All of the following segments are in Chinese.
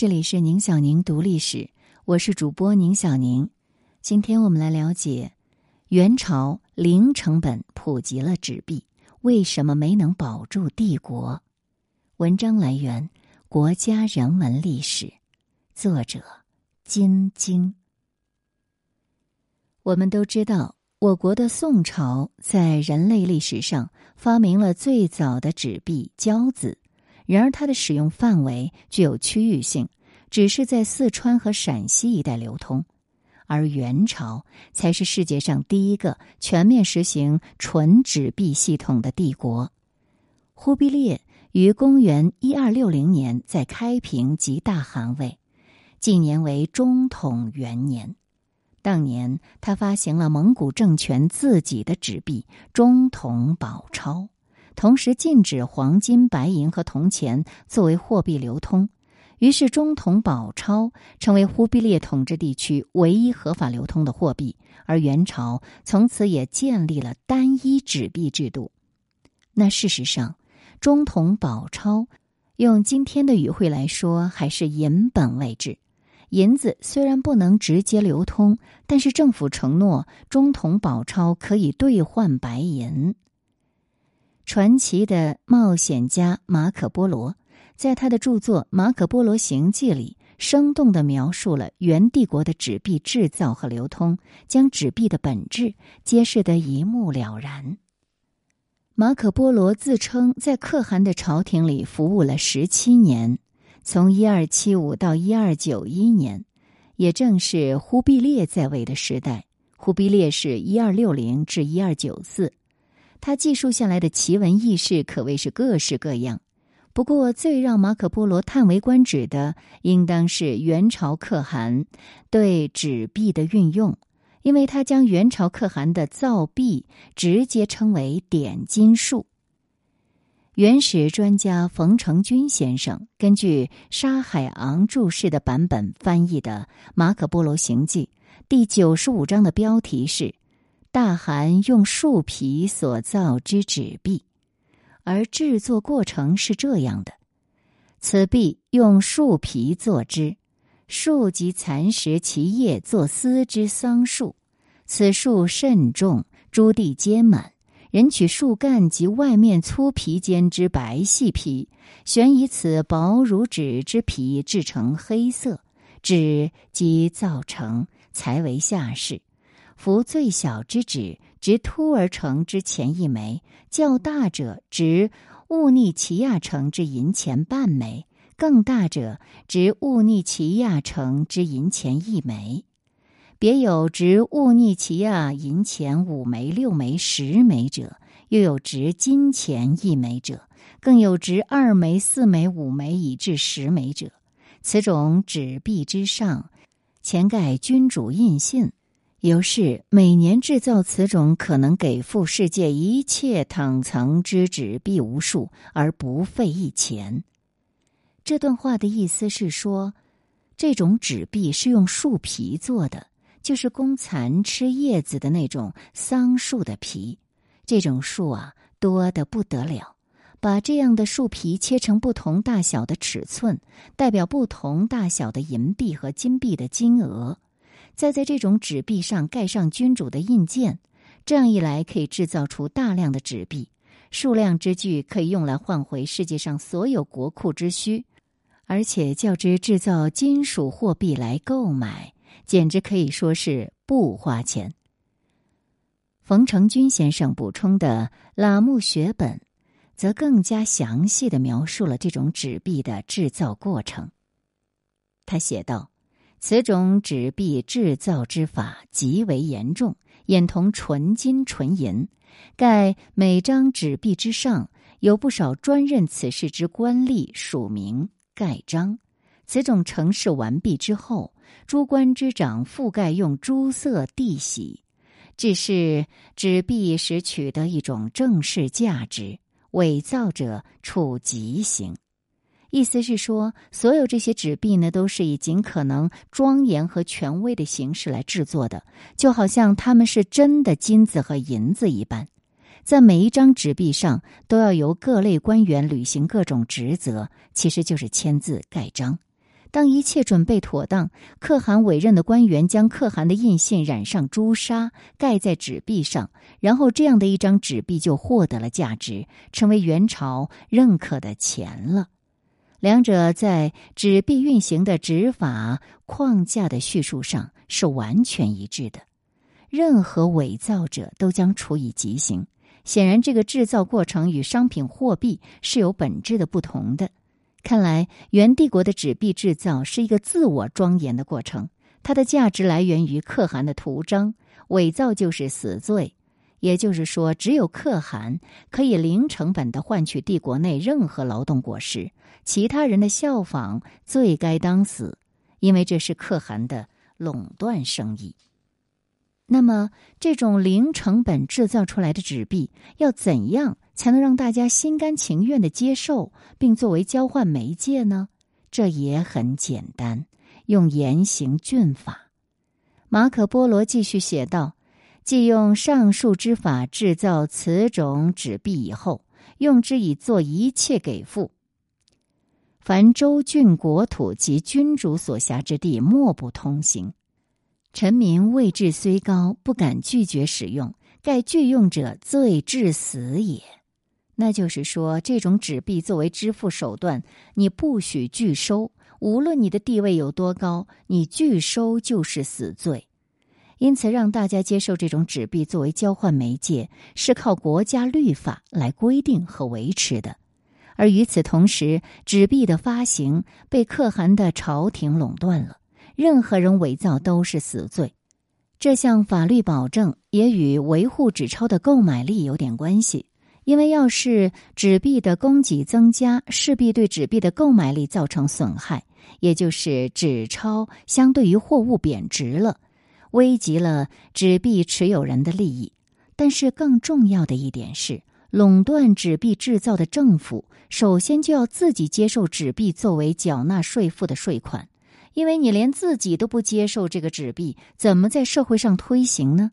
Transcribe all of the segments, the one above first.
这里是宁小宁读历史，我是主播宁小宁。今天我们来了解元朝零成本普及了纸币，为什么没能保住帝国？文章来源《国家人文历史》，作者金晶。我们都知道，我国的宋朝在人类历史上发明了最早的纸币——交子。然而，它的使用范围具有区域性，只是在四川和陕西一带流通。而元朝才是世界上第一个全面实行纯纸币系统的帝国。忽必烈于公元一二六零年在开平即大汗位，纪年为中统元年。当年，他发行了蒙古政权自己的纸币——中统宝钞。同时禁止黄金、白银和铜钱作为货币流通，于是中统宝钞成为忽必烈统治地区唯一合法流通的货币，而元朝从此也建立了单一纸币制度。那事实上，中统宝钞用今天的语汇来说，还是银本位制。银子虽然不能直接流通，但是政府承诺中统宝钞可以兑换白银。传奇的冒险家马可·波罗，在他的著作《马可·波罗行记》里，生动的描述了元帝国的纸币制造和流通，将纸币的本质揭示得一目了然。马可·波罗自称在可汗的朝廷里服务了十七年，从一二七五到一二九一年，也正是忽必烈在位的时代。忽必烈是一二六零至一二九四。他记述下来的奇闻异事可谓是各式各样，不过最让马可·波罗叹为观止的，应当是元朝可汗对纸币的运用，因为他将元朝可汗的造币直接称为“点金术”。原始专家冯承君先生根据沙海昂注释的版本翻译的《马可·波罗行记》第九十五章的标题是。大寒用树皮所造之纸币，而制作过程是这样的：此币用树皮做之，树及蚕食其叶作丝之桑树，此树甚重，诸地皆满。人取树干及外面粗皮间之白细皮，旋以此薄如纸之皮制成黑色纸，即造成，才为下士。夫最小之纸，值凸而成之钱一枚；较大者，值兀逆其亚成之银钱半枚；更大者，值兀逆其亚成之银钱一枚。别有值兀逆其亚银钱五枚、六枚、十枚者，又有值金钱一枚者，更有值二枚、四枚、五枚以至十枚者。此种纸币之上，前盖君主印信。由是每年制造此种可能给付世界一切躺层之纸币无数而不费一钱。这段话的意思是说，这种纸币是用树皮做的，就是供蚕吃叶子的那种桑树的皮。这种树啊，多的不得了。把这样的树皮切成不同大小的尺寸，代表不同大小的银币和金币的金额。再在这种纸币上盖上君主的印鉴，这样一来可以制造出大量的纸币，数量之巨可以用来换回世界上所有国库之需，而且较之制造金属货币来购买，简直可以说是不花钱。冯承君先生补充的《拉木学本》，则更加详细的描述了这种纸币的制造过程。他写道。此种纸币制造之法极为严重，眼同纯金纯银。盖每张纸币之上有不少专任此事之官吏署名盖章。此种成事完毕之后，诸官之长覆盖用朱色地洗，只是纸币时取得一种正式价值。伪造者处极刑。意思是说，所有这些纸币呢，都是以尽可能庄严和权威的形式来制作的，就好像他们是真的金子和银子一般。在每一张纸币上，都要由各类官员履行各种职责，其实就是签字盖章。当一切准备妥当，可汗委任的官员将可汗的印信染上朱砂，盖在纸币上，然后这样的一张纸币就获得了价值，成为元朝认可的钱了。两者在纸币运行的执法框架的叙述上是完全一致的。任何伪造者都将处以极刑。显然，这个制造过程与商品货币是有本质的不同的。看来，元帝国的纸币制造是一个自我庄严的过程，它的价值来源于可汗的图章，伪造就是死罪。也就是说，只有可汗可以零成本的换取帝国内任何劳动果实，其他人的效仿罪该当死，因为这是可汗的垄断生意。那么，这种零成本制造出来的纸币要怎样才能让大家心甘情愿的接受，并作为交换媒介呢？这也很简单，用严刑峻法。马可·波罗继续写道：“既用上述之法制造此种纸币以后，用之以做一切给付，凡州郡国土及君主所辖之地，莫不通行。”臣民位置虽高，不敢拒绝使用。盖拒用者，罪至死也。那就是说，这种纸币作为支付手段，你不许拒收。无论你的地位有多高，你拒收就是死罪。因此，让大家接受这种纸币作为交换媒介，是靠国家律法来规定和维持的。而与此同时，纸币的发行被可汗的朝廷垄断了。任何人伪造都是死罪，这项法律保证也与维护纸钞的购买力有点关系。因为要是纸币的供给增加，势必对纸币的购买力造成损害，也就是纸钞相对于货物贬值了，危及了纸币持有人的利益。但是更重要的一点是，垄断纸币制造的政府首先就要自己接受纸币作为缴纳税负的税款。因为你连自己都不接受这个纸币，怎么在社会上推行呢？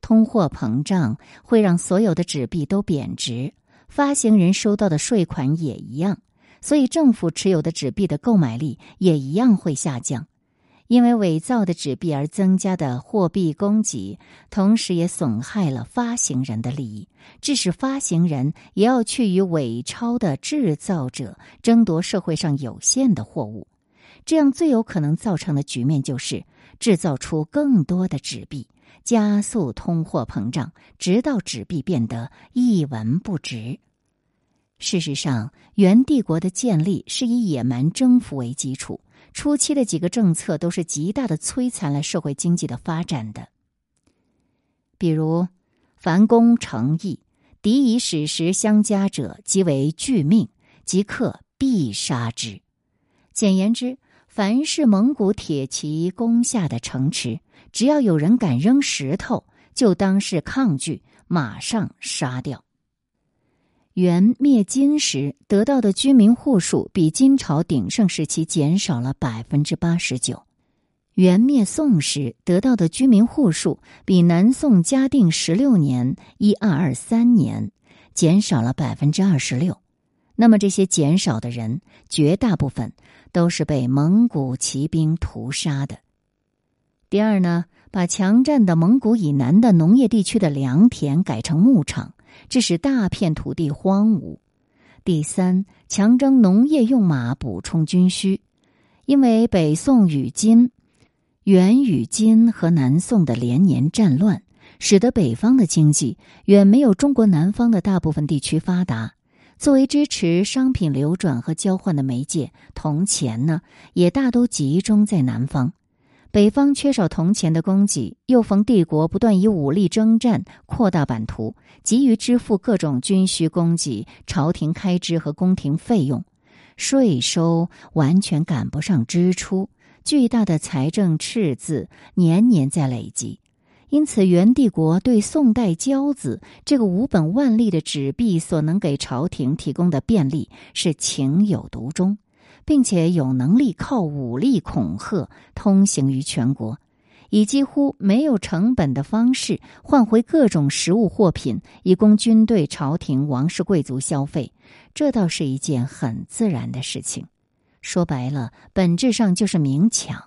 通货膨胀会让所有的纸币都贬值，发行人收到的税款也一样，所以政府持有的纸币的购买力也一样会下降。因为伪造的纸币而增加的货币供给，同时也损害了发行人的利益，致使发行人也要去与伪钞的制造者争夺社会上有限的货物。这样最有可能造成的局面就是制造出更多的纸币，加速通货膨胀，直到纸币变得一文不值。事实上，元帝国的建立是以野蛮征服为基础，初期的几个政策都是极大的摧残了社会经济的发展的。比如，凡攻城邑，敌以史实相加者，即为拒命，即刻必杀之。简言之。凡是蒙古铁骑攻下的城池，只要有人敢扔石头，就当是抗拒，马上杀掉。元灭金时得到的居民户数比金朝鼎盛时期减少了百分之八十九，元灭宋时得到的居民户数比南宋嘉定十六年（一二二三年）减少了百分之二十六。那么这些减少的人，绝大部分。都是被蒙古骑兵屠杀的。第二呢，把强占的蒙古以南的农业地区的良田改成牧场，致使大片土地荒芜。第三，强征农业用马补充军需，因为北宋与金、元与金和南宋的连年战乱，使得北方的经济远没有中国南方的大部分地区发达。作为支持商品流转和交换的媒介，铜钱呢也大都集中在南方。北方缺少铜钱的供给，又逢帝国不断以武力征战扩大版图，急于支付各种军需供给、朝廷开支和宫廷费用，税收完全赶不上支出，巨大的财政赤字年年在累积。因此，元帝国对宋代交子这个无本万利的纸币所能给朝廷提供的便利是情有独钟，并且有能力靠武力恐吓通行于全国，以几乎没有成本的方式换回各种实物货品，以供军队、朝廷、王室、贵族消费。这倒是一件很自然的事情。说白了，本质上就是明抢。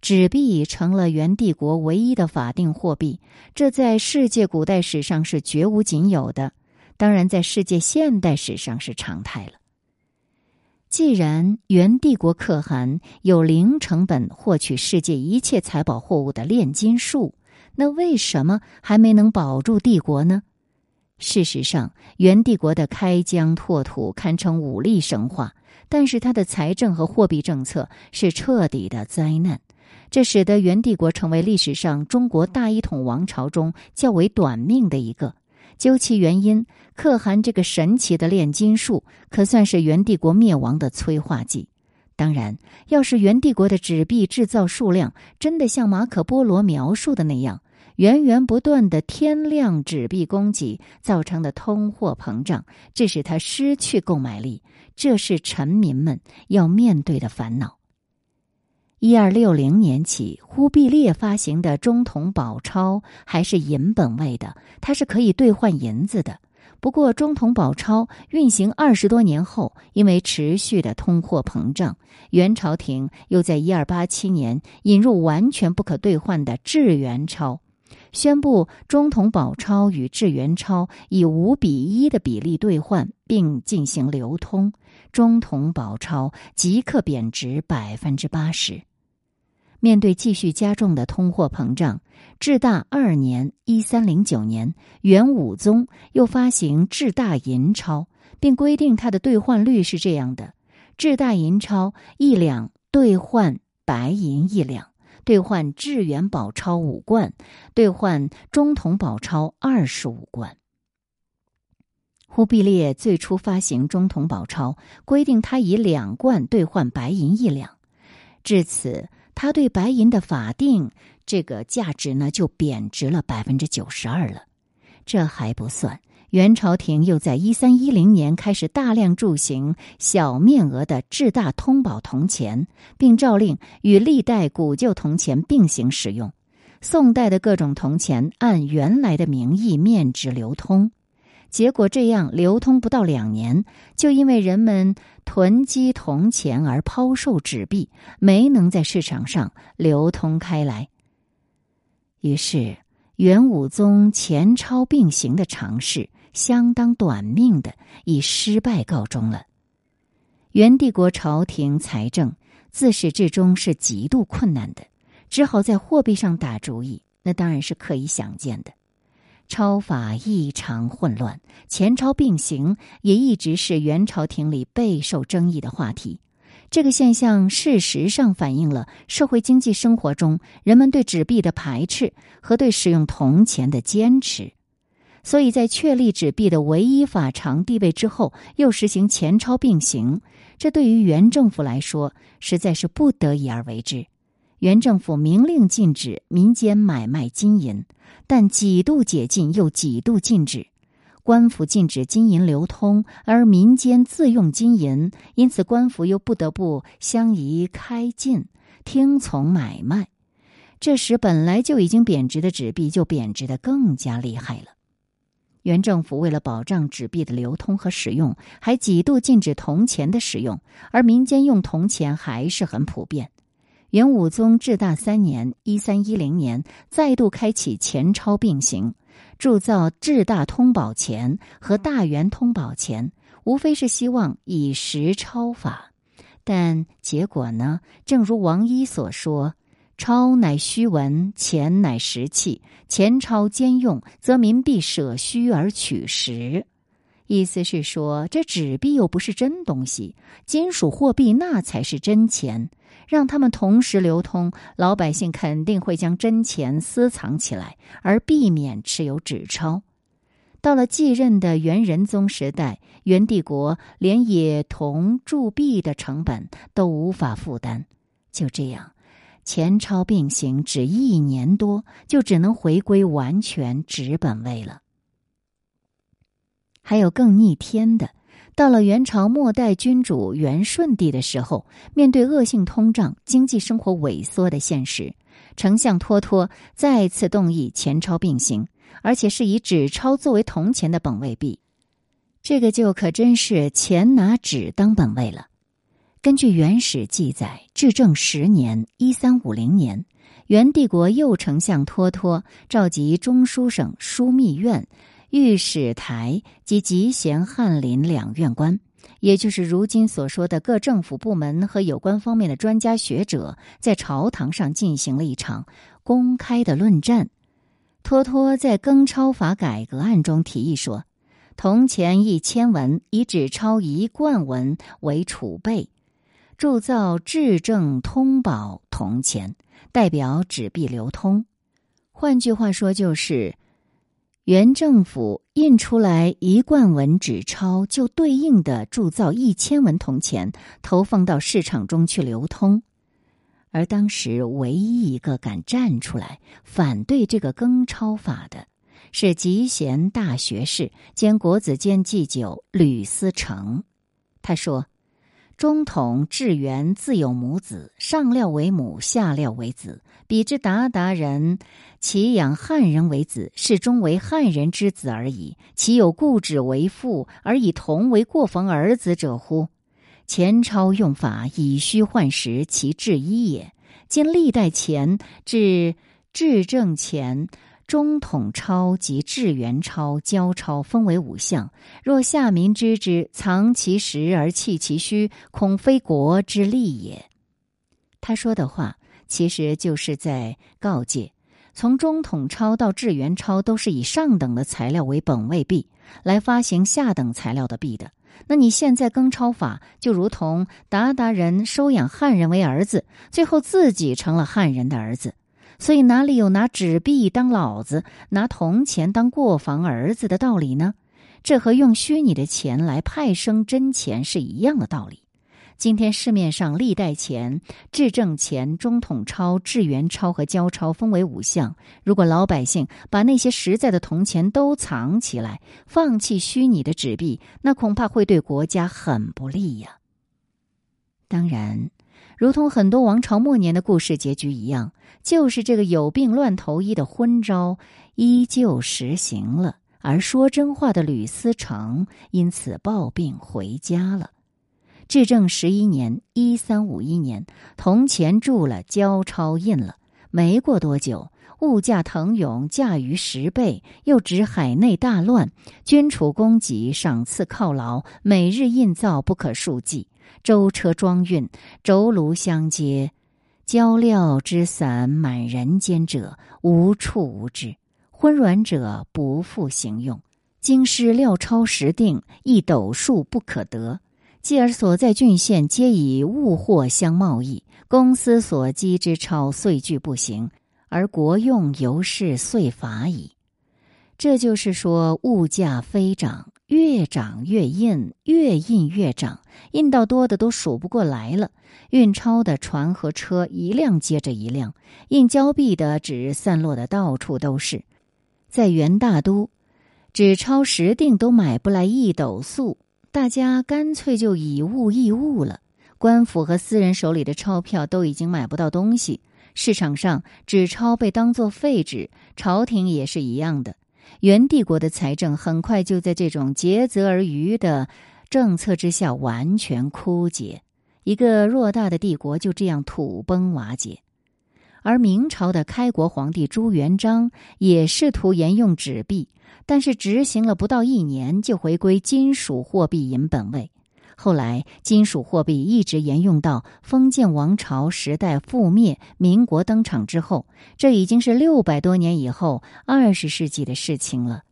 纸币成了元帝国唯一的法定货币，这在世界古代史上是绝无仅有的，当然在世界现代史上是常态了。既然元帝国可汗有零成本获取世界一切财宝货物的炼金术，那为什么还没能保住帝国呢？事实上，元帝国的开疆拓土堪称武力神话，但是他的财政和货币政策是彻底的灾难。这使得元帝国成为历史上中国大一统王朝中较为短命的一个。究其原因，可汗这个神奇的炼金术可算是元帝国灭亡的催化剂。当然，要是元帝国的纸币制造数量真的像马可波罗描述的那样，源源不断的天量纸币供给造成的通货膨胀，致使他失去购买力，这是臣民们要面对的烦恼。一二六零年起，忽必烈发行的中统宝钞还是银本位的，它是可以兑换银子的。不过，中统宝钞运行二十多年后，因为持续的通货膨胀，元朝廷又在一二八七年引入完全不可兑换的制元钞，宣布中统宝钞与制元钞以五比一的比例兑换，并进行流通，中统宝钞即刻贬值百分之八十。面对继续加重的通货膨胀，至大二年（一三零九年），元武宗又发行至大银钞，并规定它的兑换率是这样的：至大银钞一两兑换白银一两，兑换至元宝钞五贯，兑换中统宝钞二十五贯。忽必烈最初发行中统宝钞，规定他以两贯兑换白银一两，至此。他对白银的法定这个价值呢，就贬值了百分之九十二了。这还不算，元朝廷又在一三一零年开始大量铸行小面额的制大通宝铜钱，并诏令与历代古旧铜钱并行使用。宋代的各种铜钱按原来的名义面值流通。结果这样流通不到两年，就因为人们囤积铜钱而抛售纸币，没能在市场上流通开来。于是元武宗钱钞并行的尝试，相当短命的以失败告终了。元帝国朝廷财政自始至终是极度困难的，只好在货币上打主意，那当然是可以想见的。钞法异常混乱，钱钞并行也一直是元朝廷里备受争议的话题。这个现象事实上反映了社会经济生活中人们对纸币的排斥和对使用铜钱的坚持。所以在确立纸币的唯一法偿地位之后，又实行钱钞并行，这对于元政府来说实在是不得已而为之。元政府明令禁止民间买卖金银。但几度解禁又几度禁止，官府禁止金银流通，而民间自用金银，因此官府又不得不相宜开禁，听从买卖。这时本来就已经贬值的纸币就贬值的更加厉害了。原政府为了保障纸币的流通和使用，还几度禁止铜钱的使用，而民间用铜钱还是很普遍。元武宗至大三年（一三一零年），再度开启钱钞并行，铸造至大通宝钱和大元通宝钱，无非是希望以实钞法。但结果呢？正如王一所说：“钞乃虚文，钱乃实器。钱钞兼用，则民必舍虚而取实。”意思是说，这纸币又不是真东西，金属货币那才是真钱。让他们同时流通，老百姓肯定会将真钱私藏起来，而避免持有纸钞。到了继任的元仁宗时代，元帝国连冶铜铸币的成本都无法负担，就这样，钱钞并行，只一年多，就只能回归完全纸本位了。还有更逆天的。到了元朝末代君主元顺帝的时候，面对恶性通胀、经济生活萎缩的现实，丞相脱脱再次动议钱钞并行，而且是以纸钞作为铜钱的本位币。这个就可真是钱拿纸当本位了。根据原始记载，至正十年（一三五零年），元帝国右丞相脱脱召集中书省枢密院、御史台及集贤翰林两院官，也就是如今所说的各政府部门和有关方面的专家学者，在朝堂上进行了一场公开的论战。脱脱在庚钞法改革案中提议说：“铜钱一千文，以纸钞一贯文为储备。”铸造制正通宝铜钱，代表纸币流通。换句话说，就是原政府印出来一贯文纸钞，就对应的铸造一千文铜钱，投放到市场中去流通。而当时唯一一个敢站出来反对这个更钞法的，是集贤大学士兼国子监祭酒吕思成。他说。中统至元自有母子，上料为母，下料为子。比之鞑靼人，其养汉人为子，是终为汉人之子而已。其有固指为父，而以同为过房儿子者乎？钱钞用法以虚换实，其至一也。今历代钱至至正钱。中统钞及至元钞、交钞分为五项。若下民知之，藏其实而弃其虚，恐非国之利也。他说的话，其实就是在告诫：从中统钞到至元钞，都是以上等的材料为本位币来发行下等材料的币的。那你现在更钞法，就如同鞑靼人收养汉人为儿子，最后自己成了汉人的儿子。所以哪里有拿纸币当老子，拿铜钱当过房儿子的道理呢？这和用虚拟的钱来派生真钱是一样的道理。今天市面上历代钱、制正钱、中统钞、制元钞和交钞分为五项。如果老百姓把那些实在的铜钱都藏起来，放弃虚拟的纸币，那恐怕会对国家很不利呀。当然。如同很多王朝末年的故事结局一样，就是这个有病乱投医的昏招依旧实行了，而说真话的吕思成因此暴病回家了。至正十一年（一三五一年），铜钱铸了，交钞印了，没过多久，物价腾涌，价于十倍，又指海内大乱，军储供给，赏赐犒劳，每日印造不可数计。舟车装运，轴炉相接，焦料之散满人间者，无处无之。昏软者不复行用。京师料钞实定，一斗数不可得。继而所在郡县皆以物货相贸易，公私所积之钞岁聚不行，而国用由是岁乏矣。这就是说，物价飞涨。越涨越印，越印越涨，印到多的都数不过来了。运钞的船和车一辆接着一辆，印胶币的纸散落的到处都是。在元大都，纸钞十锭都买不来一斗粟，大家干脆就以物易物了。官府和私人手里的钞票都已经买不到东西，市场上纸钞被当作废纸，朝廷也是一样的。元帝国的财政很快就在这种竭泽而渔的政策之下完全枯竭，一个偌大的帝国就这样土崩瓦解。而明朝的开国皇帝朱元璋也试图沿用纸币，但是执行了不到一年就回归金属货币银本位。后来，金属货币一直沿用到封建王朝时代覆灭、民国登场之后，这已经是六百多年以后二十世纪的事情了。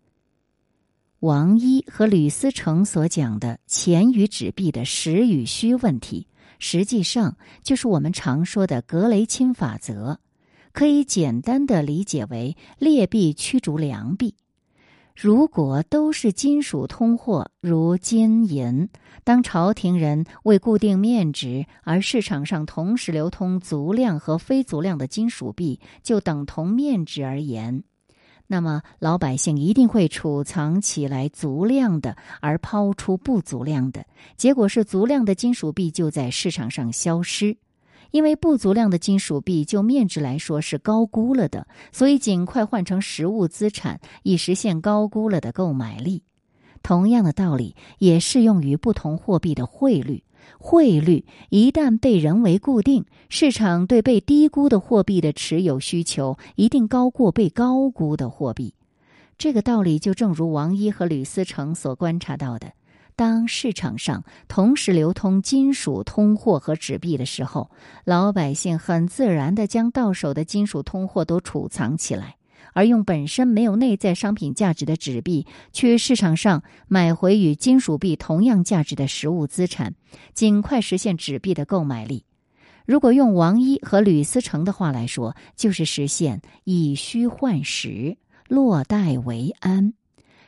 王一和吕思成所讲的钱与纸币的实与虚问题，实际上就是我们常说的格雷钦法则，可以简单的理解为劣币驱逐良币。如果都是金属通货，如金银，当朝廷人为固定面值，而市场上同时流通足量和非足量的金属币，就等同面值而言，那么老百姓一定会储藏起来足量的，而抛出不足量的，结果是足量的金属币就在市场上消失。因为不足量的金属币就面值来说是高估了的，所以尽快换成实物资产，以实现高估了的购买力。同样的道理也适用于不同货币的汇率。汇率一旦被人为固定，市场对被低估的货币的持有需求一定高过被高估的货币。这个道理就正如王一和吕思成所观察到的。当市场上同时流通金属通货和纸币的时候，老百姓很自然的将到手的金属通货都储藏起来，而用本身没有内在商品价值的纸币去市场上买回与金属币同样价值的实物资产，尽快实现纸币的购买力。如果用王一和吕思成的话来说，就是实现以虚换实，落袋为安。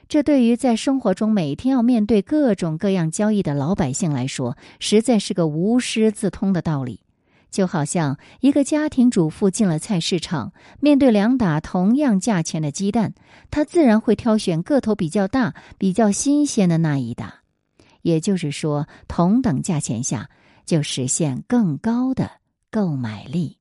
这对于在生活中每天要面对各种各样交易的老百姓来说，实在是个无师自通的道理。就好像一个家庭主妇进了菜市场，面对两打同样价钱的鸡蛋，她自然会挑选个头比较大、比较新鲜的那一打。也就是说，同等价钱下，就实现更高的购买力。